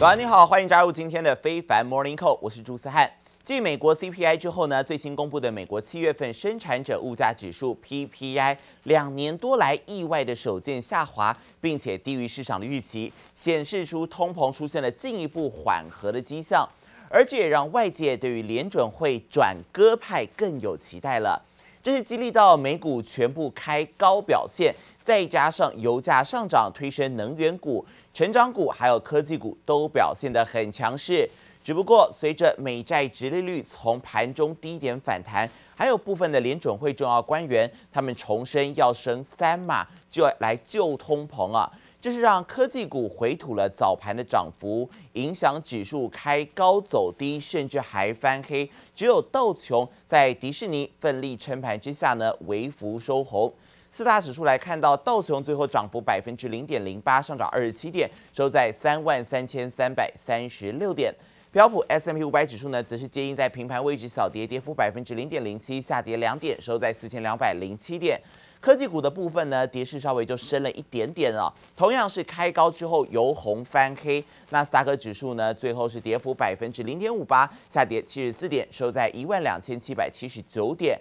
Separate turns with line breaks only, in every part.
早安，你好，欢迎加入今天的非凡 Morning Call，我是朱思翰。继美国 CPI 之后呢，最新公布的美国七月份生产者物价指数 PPI 两年多来意外的首见下滑，并且低于市场的预期，显示出通膨出现了进一步缓和的迹象，而这也让外界对于联准会转鸽派更有期待了。这是激励到美股全部开高表现，再加上油价上涨推升能源股、成长股还有科技股都表现得很强势。只不过，随着美债殖利率从盘中低点反弹，还有部分的联准会重要官员，他们重申要升三码，就要来救通膨啊！这是让科技股回吐了早盘的涨幅，影响指数开高走低，甚至还翻黑。只有道琼在迪士尼奋力撑盘之下呢，微幅收红。四大指数来看到，道琼最后涨幅百分之零点零八，上涨二十七点，收在三万三千三百三十六点。标普 S M P 五百指数呢，则是接应在平盘位置小跌，跌幅百分之零点零七，下跌两点，收在四千两百零七点。科技股的部分呢，跌势稍微就深了一点点啊。同样是开高之后由红翻黑，纳斯达克指数呢，最后是跌幅百分之零点五八，下跌七十四点，收在一万两千七百七十九点。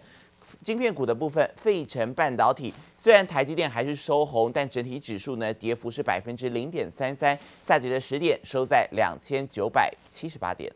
晶片股的部分，费城半导体虽然台积电还是收红，但整体指数呢，跌幅是百分之零点三三，下跌了十点，收在两千九百七十八点。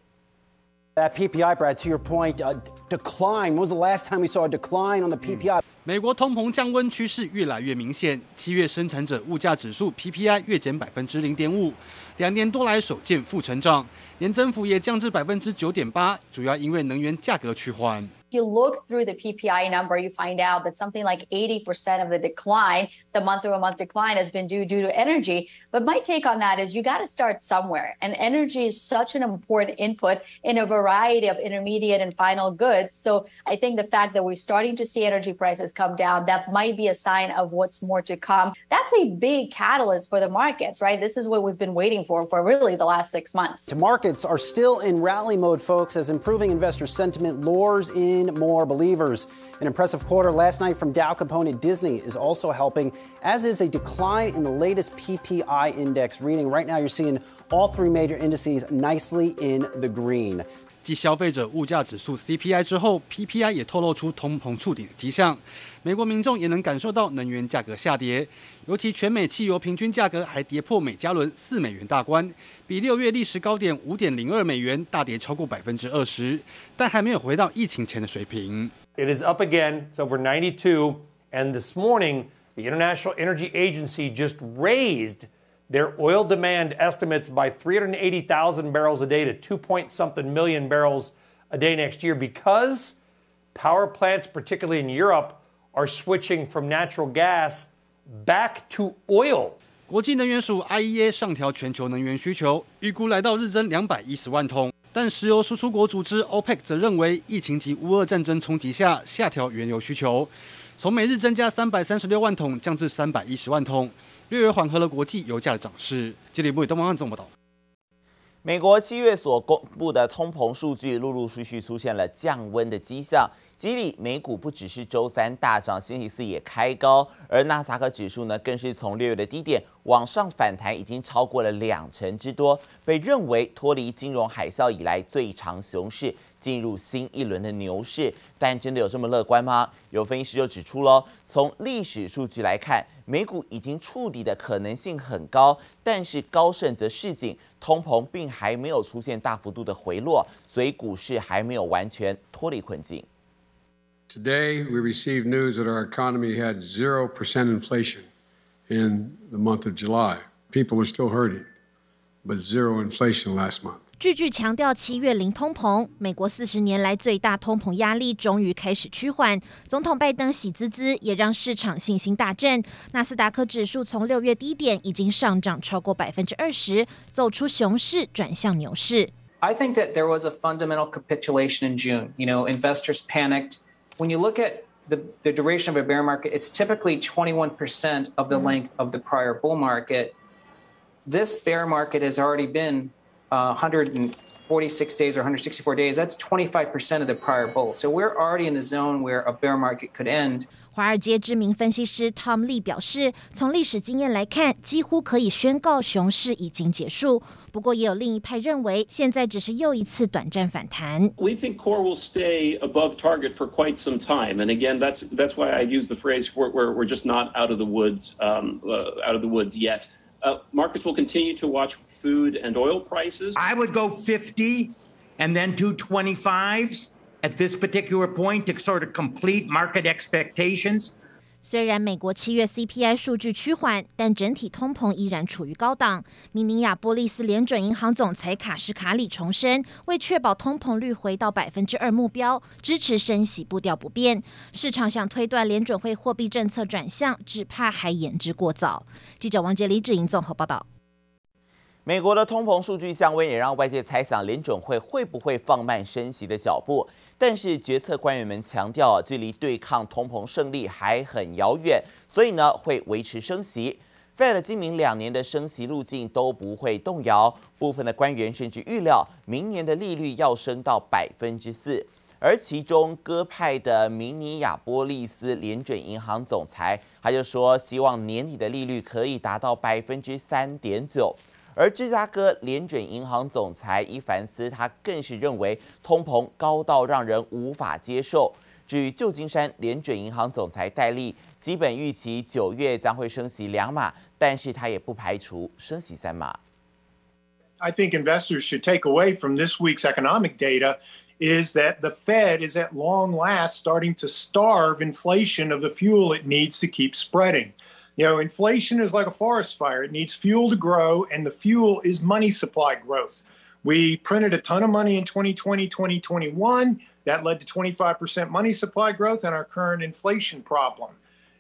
That PPI, Brad, to your point, a decline. When was the last time we saw a decline on the PPI?
美国通膨降温趋势越来越明显，七月生产者物价指数 PPI 月减百分之零点五，两年多来首见负成长，年增幅也降至百分之九点八，主要因为能源价格趋
缓。You look through the PPI number, you find out that something like 80% of the decline, the month over month decline, has been due due to energy. But my take on that is you got to start somewhere. And energy is such an important input in a variety of intermediate and final goods. So I think the fact that we're starting to see energy prices come down, that might be a sign of what's more to come. That's a big catalyst for the markets, right? This is what we've been waiting for for really the last six months.
The markets are still in rally mode, folks, as improving investor sentiment lures in more believers. An impressive quarter last night from Dow component Disney is also helping, as is a decline in the latest PPI index reading. Right now, you're seeing all three major indices nicely in the green.
继消费者物价指数 CPI 之后，PPI 也透露出通膨触顶的迹象。美国民众也能感受到能源价格下跌，尤其全美汽油平均价格还跌破每加仑四美元大关，比六月历史高点五点零二美元大跌超过百分之二十，但还没有回到疫情前的水平。
It is up again. It's over ninety two, and this morning, the International Energy Agency just raised their oil demand estimates by 380,000 barrels a day to 2 point something million barrels a day next year because power plants, particularly in Europe, are switching from natural gas back to oil.
国际能源署 IEA 上调全球能源需求，预估来到日增两百一十万桶。但石油输出国组织 OPEC 则认为，疫情及乌俄战争冲击下，下调原油需求，从每日增加三百三十六万桶降至三百一十万桶。 略微缓和了国际油价的涨势。吉里布东方综报道。
美国七月所公布的通膨数据，陆陆续续出现了降温的迹象。激励美股不只是周三大涨，星期四也开高，而纳斯达克指数呢，更是从六月的低点往上反弹，已经超过了两成之多，被认为脱离金融海啸以来最长熊市，进入新一轮的牛市。但真的有这么乐观吗？有分析师就指出喽，从历史数据来看，美股已经触底的可能性很高，但是高盛则示警，通膨并还没有出现大幅度的回落，所以股市还没有完全脱离困境。
Today, we received news that our economy had zero percent inflation in the month of July. People were still hurting, but zero inflation last month.
句句强调七月零通膨，美国四十年来最大通膨压力终于开始趋缓。总统拜登喜滋滋，也让市场信心大振。纳斯达克指数从六月低点已经上涨超过百分之二十，走出熊市转向牛市。
I think that there was a fundamental capitulation in June. You know, investors panicked. when you look at the, the duration of a bear market, it's typically 21% of the length of the prior bull market. This bear market has already been uh, 100 46 days or 164 days, that's 25% of the prior bull. So we're already in the zone where a bear market could end.
华尔街知名分析师 Tom Lee 表示，从历史经验来看，几乎可以宣告熊市已经结束。不过，也有另一派认为，现在只是又一次短暂反弹。
We think core will stay above target for quite some time, and again, that's that's why I use the phrase we're we're, we're just not out of the woods um, uh, out of the woods yet. Uh, markets will continue to watch food and oil prices.
I would go 50 and then two 25s at this particular point to sort of complete market expectations.
虽然美国七月 CPI 数据趋缓，但整体通膨依然处于高档。明尼亚波利斯联准银行总裁卡什卡里重申，为确保通膨率回到百分之二目标，支持升息步调不变。市场想推断联准会货币政策转向，只怕还言之过早。记者王杰、李志颖综合报道。
美国的通膨数据降温，也让外界猜想联准会会不会放慢升息的脚步。但是决策官员们强调，距离对抗通膨胜利还很遥远，所以呢会维持升息。Fed 今明两年的升息路径都不会动摇。部分的官员甚至预料，明年的利率要升到百分之四。而其中鸽派的明尼亚波利斯联准银行总裁，他就说希望年底的利率可以达到百分之三点九。而芝加哥联准银行总裁伊凡斯，他更是认为通膨高到让人无法接受。至于旧金山联准银行总裁戴利，基本预期九月将会升息两码，但是他也不排除升息三码。
I think investors should take away from this week's economic data is that the Fed is at long last starting to starve inflation of the fuel it needs to keep spreading. You know, inflation is like a forest fire. It needs fuel to grow, and the fuel is money supply growth. We printed a ton of money in 2020, 2021. That led to 25% money supply growth and our current inflation problem.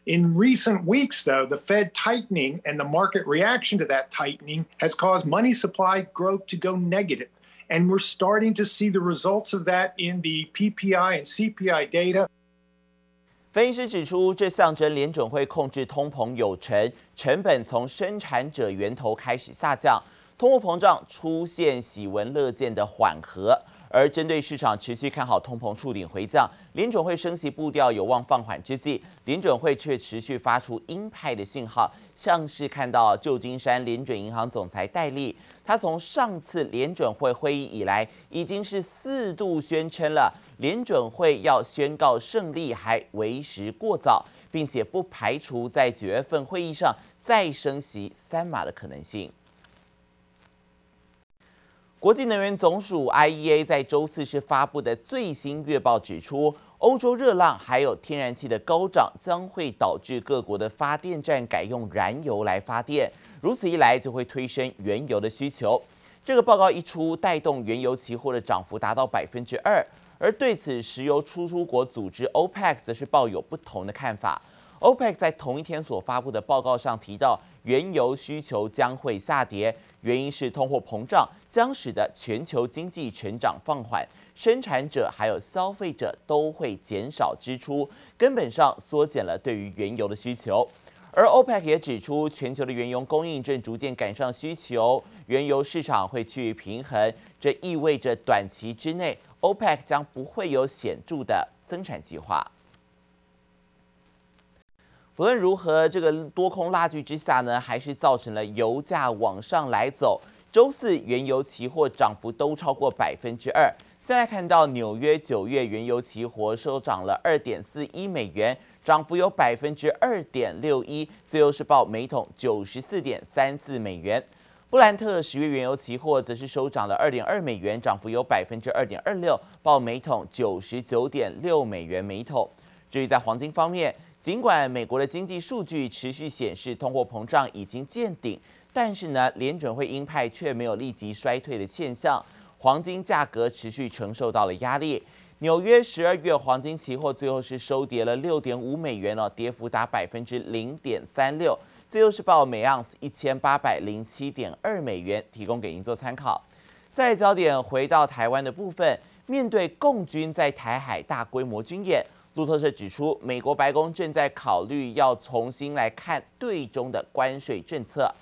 In recent weeks, though, the Fed tightening and the market reaction to that tightening has caused money supply growth to go negative. And we're starting to see the results of that in the PPI and CPI data.
分析师指出，这象征联准会控制通膨有成，成本从生产者源头开始下降，通货膨胀出现喜闻乐见的缓和。而针对市场持续看好通膨触顶回降，联准会升息步调有望放缓之际，联准会却持续发出鹰派的信号，像是看到旧金山联准银行总裁戴利，他从上次联准会会议以来，已经是四度宣称了联准会要宣告胜利还为时过早，并且不排除在九月份会议上再升息三码的可能性。国际能源总署 IEA 在周四是发布的最新月报指出，欧洲热浪还有天然气的高涨将会导致各国的发电站改用燃油来发电，如此一来就会推升原油的需求。这个报告一出，带动原油期货的涨幅达到百分之二，而对此，石油输出国组织 OPEC 则是抱有不同的看法。OPEC 在同一天所发布的报告上提到，原油需求将会下跌。原因是通货膨胀将使得全球经济成长放缓，生产者还有消费者都会减少支出，根本上缩减了对于原油的需求。而 OPEC 也指出，全球的原油供应正逐渐赶上需求，原油市场会趋于平衡，这意味着短期之内 OPEC 将不会有显著的增产计划。不论如何，这个多空拉锯之下呢，还是造成了油价往上来走。周四原油期货涨幅都超过百分之二。现在看到纽约九月原油期货收涨了二点四一美元，涨幅有百分之二点六一，最后是报每桶九十四点三四美元。布兰特十月原油期货则是收涨了二点二美元，涨幅有百分之二点二六，报每桶九十九点六美元每桶。至于在黄金方面，尽管美国的经济数据持续显示通货膨胀已经见顶，但是呢，联准会鹰派却没有立即衰退的现象，黄金价格持续承受到了压力。纽约十二月黄金期货最后是收跌了六点五美元哦，跌幅达百分之零点三六，最后是报每盎司一千八百零七点二美元，提供给您做参考。再焦点回到台湾的部分，面对共军在台海大规模军演。路透社指出，美国白宫正在考虑要重新来看对中的关税政策。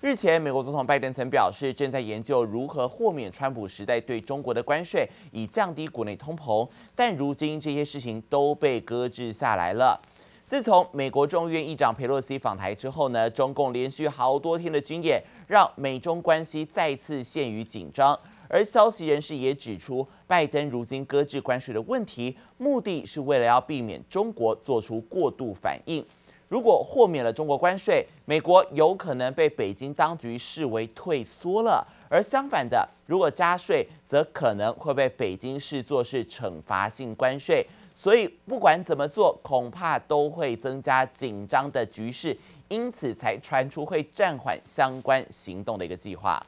日前，美国总统拜登曾表示，正在研究如何豁免川普时代对中国的关税，以降低国内通膨。但如今这些事情都被搁置下来了。自从美国众议院议长佩洛西访台之后呢，中共连续好多天的军演，让美中关系再次陷于紧张。而消息人士也指出，拜登如今搁置关税的问题，目的是为了要避免中国做出过度反应。如果豁免了中国关税，美国有可能被北京当局视为退缩了；而相反的，如果加税，则可能会被北京视作是惩罚性关税。所以不管怎么做，恐怕都会增加紧张的局势，因此才传出会暂缓相关行动的一个计划。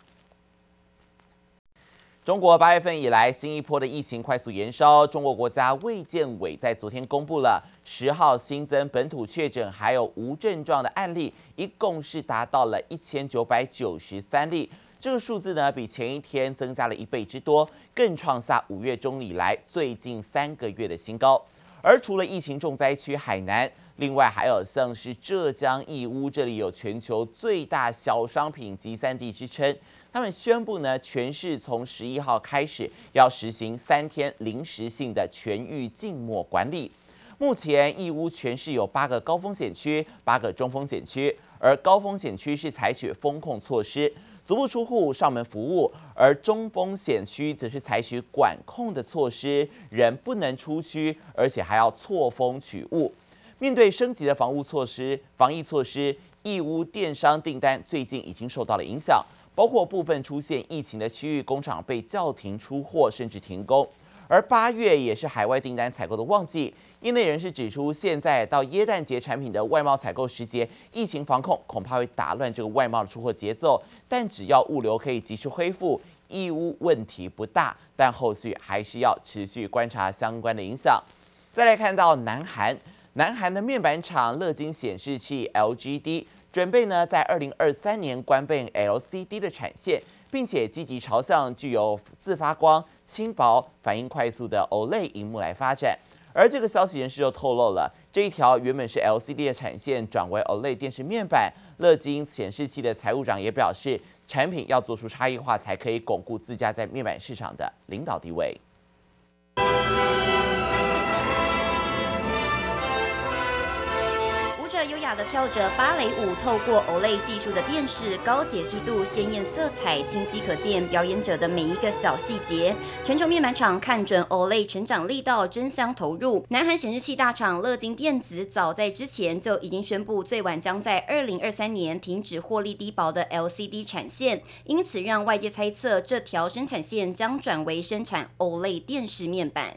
中国八月份以来新一波的疫情快速延烧，中国国家卫健委在昨天公布了十号新增本土确诊还有无症状的案例，一共是达到了一千九百九十三例，这个数字呢比前一天增加了一倍之多，更创下五月中以来最近三个月的新高。而除了疫情重灾区海南，另外还有像是浙江义乌，这里有全球最大小商品集散地之称。他们宣布呢，全市从十一号开始要实行三天临时性的全域静默管理。目前义乌全市有八个高风险区，八个中风险区，而高风险区是采取封控措施，足不出户上门服务；而中风险区则是采取管控的措施，人不能出区，而且还要错峰取物。面对升级的防务措施、防疫措施，义乌电商订单最近已经受到了影响。包括部分出现疫情的区域工厂被叫停出货，甚至停工。而八月也是海外订单采购的旺季。业内人士指出，现在到耶诞节产品的外贸采购时节，疫情防控恐怕会打乱这个外贸的出货节奏。但只要物流可以及时恢复，义乌问题不大。但后续还是要持续观察相关的影响。再来看到南韩，南韩的面板厂乐金显示器 （LGD）。准备呢，在二零二三年关闭 LCD 的产线，并且积极朝向具有自发光、轻薄、反应快速的 OLED 荧幕来发展。而这个消息人士又透露了，这一条原本是 LCD 的产线转为 OLED 电视面板。乐金显示器的财务长也表示，产品要做出差异化，才可以巩固自家在面板市场的领导地位。
优雅的跳着芭蕾舞，透过 OLED 技术的电视，高解析度、鲜艳色彩，清晰可见表演者的每一个小细节。全球面板厂看准 OLED 成长力道，争相投入。南韩显示器大厂乐金电子早在之前就已经宣布，最晚将在二零二三年停止获利低薄的 LCD 产线，因此让外界猜测这条生产线将转为生产 OLED 电视面板。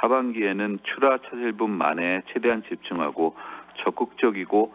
하반기에는 출하 차질분 만에 최대한 집중하고 적극적이고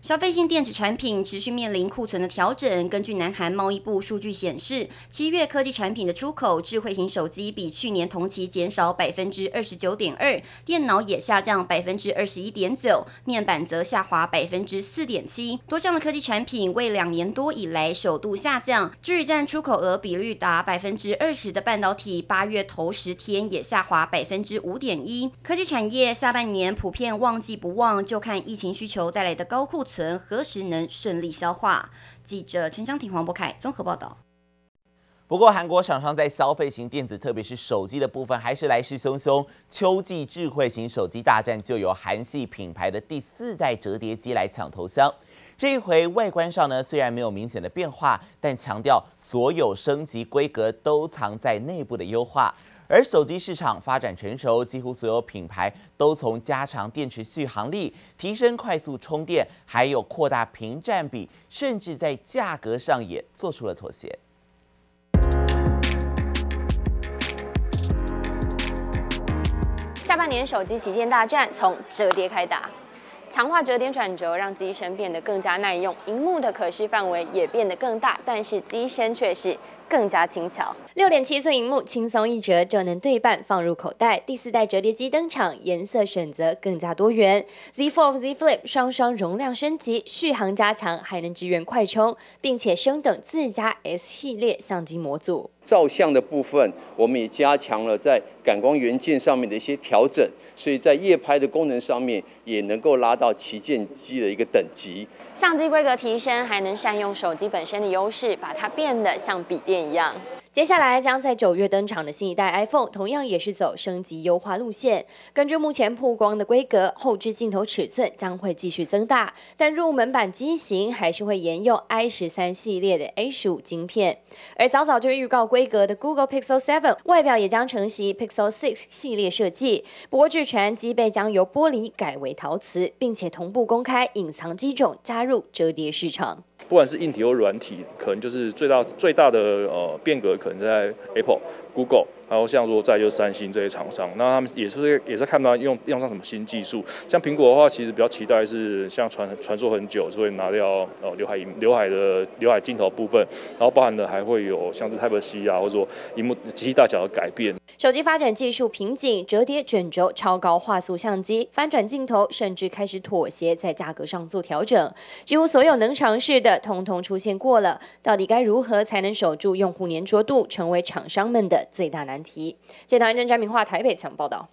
消费性电子产品持续面临库存的调整。根据南韩贸易部数据显示，七月科技产品的出口，智慧型手机比去年同期减少百分之二十九点二，电脑也下降百分之二十一点九，面板则下滑百分之四点七。多项的科技产品为两年多以来首度下降。至于占出口额比率达百分之二十的半导体，八月头十天也下滑百分之五点一。科技产业下半年普遍旺季不旺，就看疫情需求带来的高库存何时能顺利消化。记者陈江婷、黄博凯综合报道。
不过，韩国厂商在消费型电子，特别是手机的部分，还是来势汹汹。秋季智慧型手机大战，就由韩系品牌的第四代折叠机来抢头香。这一回外观上呢，虽然没有明显的变化，但强调所有升级规格都藏在内部的优化。而手机市场发展成熟，几乎所有品牌都从加长电池续航力、提升快速充电，还有扩大屏占比，甚至在价格上也做出了妥协。
下半年手机旗舰大战从折叠开打。强化折叠转轴，让机身变得更加耐用，荧幕的可视范围也变得更大，但是机身却是更加轻巧。六点七寸荧幕轻松一折就能对半放入口袋。第四代折叠机登场，颜色选择更加多元。Z Fold、Z Flip 双双容量升级，续航加强，还能支援快充，并且升等自家 S 系列相机模组。
照相的部分，我们也加强了在感光元件上面的一些调整，所以在夜拍的功能上面也能够拉到旗舰机的一个等级。
相机规格提升，还能善用手机本身的优势，把它变得像笔电一样。接下来将在九月登场的新一代 iPhone，同样也是走升级优化路线。根据目前曝光的规格，后置镜头尺寸将会继续增大，但入门版机型还是会沿用 i 十三系列的 A 十五晶片。而早早就预告规格的 Google Pixel 7，外表也将承袭 Pixel 6系列设计。不过据传机背将由玻璃改为陶瓷，并且同步公开隐藏机种，加入折叠市场。
不管是硬体或软体，可能就是最大最大的呃变革，可能在 Apple、Google。然后像如果再就是三星这些厂商，那他们也是也是看不到用用上什么新技术。像苹果的话，其实比较期待是像传传说很久，就会拿掉呃刘海刘海的刘海镜头部分，然后包含的还会有像是 Type C 啊，或者说荧幕机器大小的改变。
手机发展技术瓶颈，折叠卷轴、超高画素相机、翻转镜头，甚至开始妥协在价格上做调整。几乎所有能尝试的，通通出现过了。到底该如何才能守住用户粘着度，成为厂商们的最大难难题。《健谈》安政詹明化台北采报道。